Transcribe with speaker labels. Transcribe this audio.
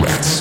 Speaker 1: Let's.